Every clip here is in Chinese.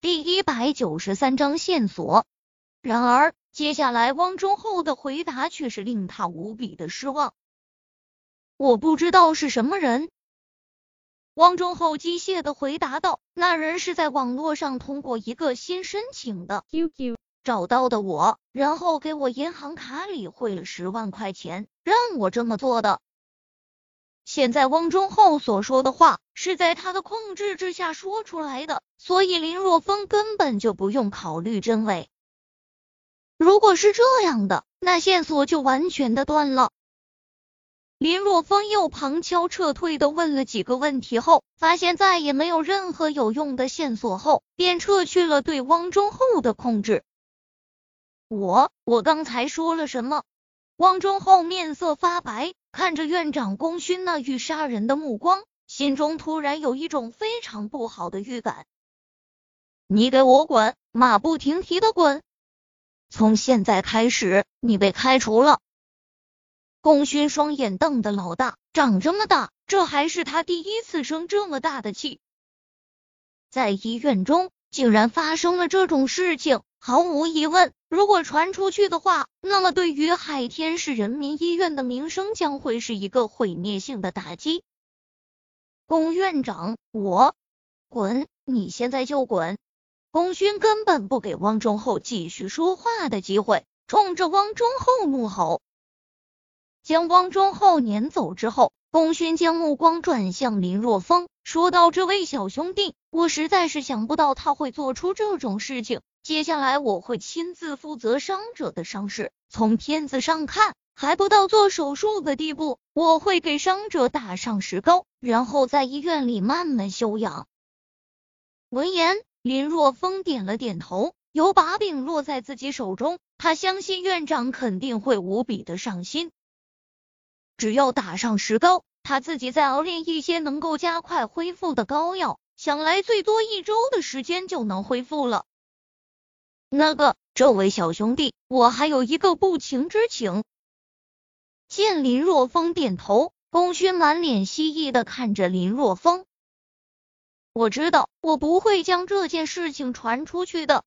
第一百九十三章线索。然而，接下来汪忠厚的回答却是令他无比的失望。我不知道是什么人。汪忠厚机械的回答道：“那人是在网络上通过一个新申请的 QQ 找到的我，然后给我银行卡里汇了十万块钱，让我这么做的。”现在汪忠厚所说的话是在他的控制之下说出来的，所以林若风根本就不用考虑真伪。如果是这样的，那线索就完全的断了。林若风又旁敲侧退的问了几个问题后，发现再也没有任何有用的线索后，便撤去了对汪忠厚的控制。我我刚才说了什么？汪忠厚面色发白。看着院长功勋那欲杀人的目光，心中突然有一种非常不好的预感。你给我滚，马不停蹄的滚！从现在开始，你被开除了。功勋双眼瞪得老大，长这么大，这还是他第一次生这么大的气。在医院中，竟然发生了这种事情。毫无疑问，如果传出去的话，那么对于海天市人民医院的名声将会是一个毁灭性的打击。龚院长，我滚，你现在就滚！龚勋根本不给汪忠厚继续说话的机会，冲着汪忠厚怒吼。将汪忠厚撵走之后，龚勋将目光转向林若风，说道：“这位小兄弟，我实在是想不到他会做出这种事情。”接下来我会亲自负责伤者的伤势。从片子上看，还不到做手术的地步。我会给伤者打上石膏，然后在医院里慢慢休养。闻言，林若风点了点头。有把柄落在自己手中，他相信院长肯定会无比的上心。只要打上石膏，他自己再熬炼一些能够加快恢复的膏药，想来最多一周的时间就能恢复了。那个，这位小兄弟，我还有一个不情之请。见林若风点头，龚勋满脸希意的看着林若风。我知道，我不会将这件事情传出去的。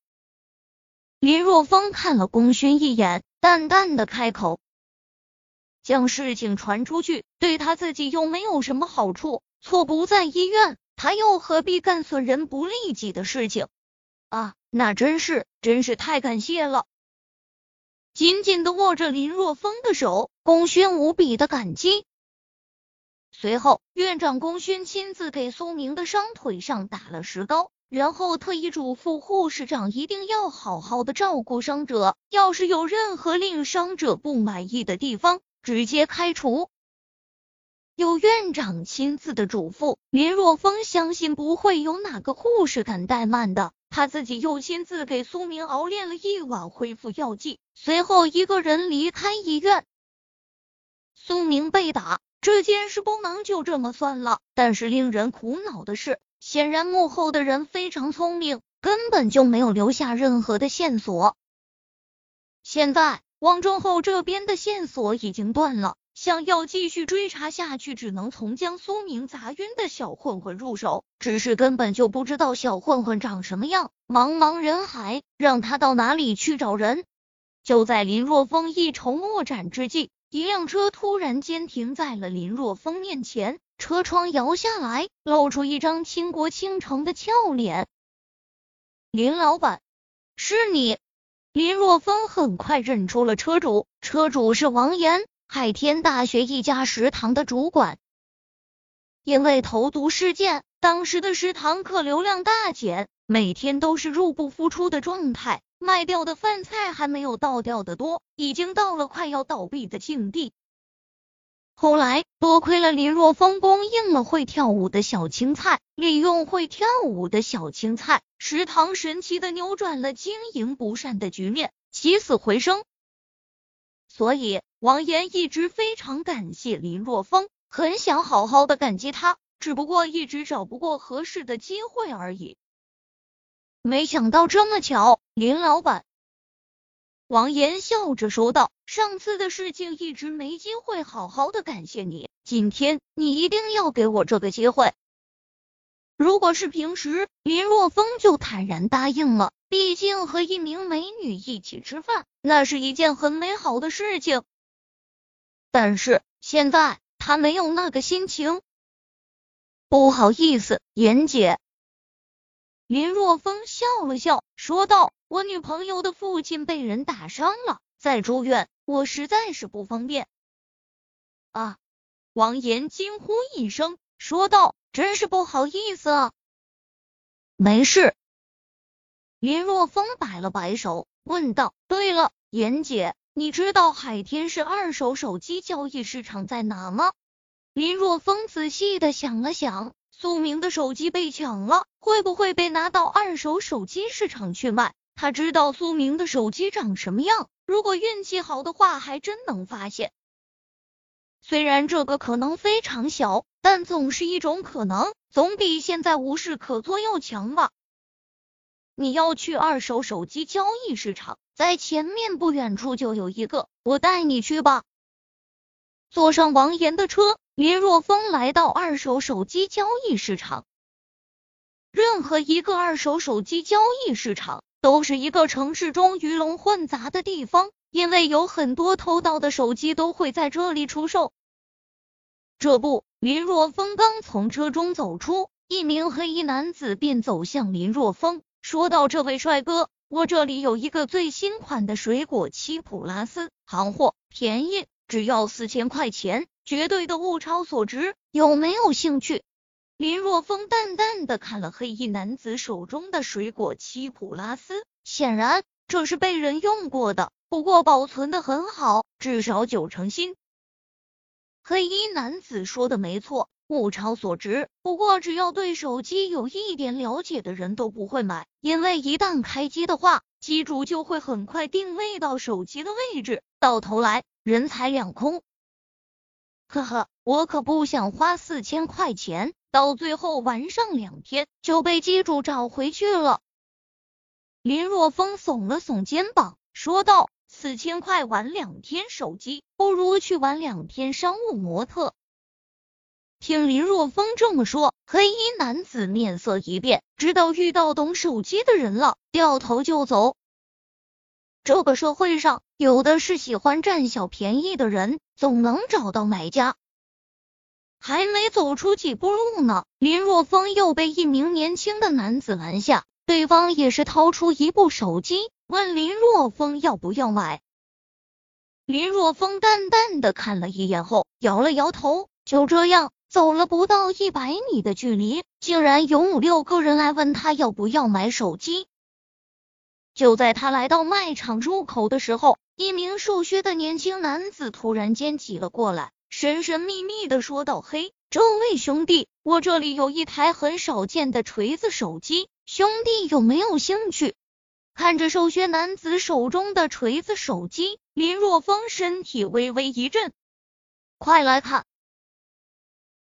林若风看了龚勋一眼，淡淡的开口：“将事情传出去，对他自己又没有什么好处。错不在医院，他又何必干损人不利己的事情？”啊，那真是，真是太感谢了！紧紧的握着林若风的手，功勋无比的感激。随后，院长功勋亲自给苏明的伤腿上打了石膏，然后特意嘱咐护士长一定要好好的照顾伤者，要是有任何令伤者不满意的地方，直接开除。有院长亲自的嘱咐，林若风相信不会有哪个护士敢怠慢的。他自己又亲自给苏明熬炼了一碗恢复药剂，随后一个人离开医院。苏明被打这件事不能就这么算了，但是令人苦恼的是，显然幕后的人非常聪明，根本就没有留下任何的线索。现在汪忠厚这边的线索已经断了。想要继续追查下去，只能从将苏明砸晕的小混混入手。只是根本就不知道小混混长什么样，茫茫人海，让他到哪里去找人？就在林若风一筹莫展之际，一辆车突然间停在了林若风面前，车窗摇下来，露出一张倾国倾城的俏脸。林老板，是你？林若风很快认出了车主，车主是王岩。海天大学一家食堂的主管，因为投毒事件，当时的食堂客流量大减，每天都是入不敷出的状态，卖掉的饭菜还没有倒掉的多，已经到了快要倒闭的境地。后来多亏了林若风供应了会跳舞的小青菜，利用会跳舞的小青菜，食堂神奇的扭转了经营不善的局面，起死回生。所以。王岩一直非常感谢林若风，很想好好的感激他，只不过一直找不过合适的机会而已。没想到这么巧，林老板。王岩笑着说道：“上次的事情一直没机会好好的感谢你，今天你一定要给我这个机会。”如果是平时，林若风就坦然答应了。毕竟和一名美女一起吃饭，那是一件很美好的事情。但是现在他没有那个心情。不好意思，严姐。林若风笑了笑，说道：“我女朋友的父亲被人打伤了，在住院，我实在是不方便。”啊！王岩惊呼一声，说道：“真是不好意思。”没事。林若风摆了摆手，问道：“对了，严姐，你知道海天市二手手机交易市场在哪吗？”林若风仔细的想了想。苏明的手机被抢了，会不会被拿到二手手机市场去卖？他知道苏明的手机长什么样，如果运气好的话，还真能发现。虽然这个可能非常小，但总是一种可能，总比现在无事可做要强吧。你要去二手手机交易市场，在前面不远处就有一个，我带你去吧。坐上王岩的车。林若风来到二手手机交易市场。任何一个二手手机交易市场都是一个城市中鱼龙混杂的地方，因为有很多偷盗的手机都会在这里出售。这不，林若风刚从车中走出，一名黑衣男子便走向林若风，说道：“这位帅哥，我这里有一个最新款的水果七普拉斯，行货，便宜，只要四千块钱。”绝对的物超所值，有没有兴趣？林若风淡淡的看了黑衣男子手中的水果七普拉斯，显然这是被人用过的，不过保存的很好，至少九成新。黑衣男子说的没错，物超所值。不过只要对手机有一点了解的人都不会买，因为一旦开机的话，机主就会很快定位到手机的位置，到头来人财两空。呵呵，我可不想花四千块钱，到最后玩上两天就被机主找回去了。林若风耸了耸肩膀，说道：“四千块玩两天手机，不如去玩两天商务模特。”听林若风这么说，黑衣男子面色一变，知道遇到懂手机的人了，掉头就走。这个社会上，有的是喜欢占小便宜的人，总能找到买家。还没走出几步路呢，林若风又被一名年轻的男子拦下。对方也是掏出一部手机，问林若风要不要买。林若风淡淡的看了一眼后，摇了摇头。就这样，走了不到一百米的距离，竟然有五六个人来问他要不要买手机。就在他来到卖场入口的时候，一名瘦削的年轻男子突然间挤了过来，神神秘秘的说道：“嘿，这位兄弟，我这里有一台很少见的锤子手机，兄弟有没有兴趣？”看着瘦削男子手中的锤子手机，林若风身体微微一震，快来看，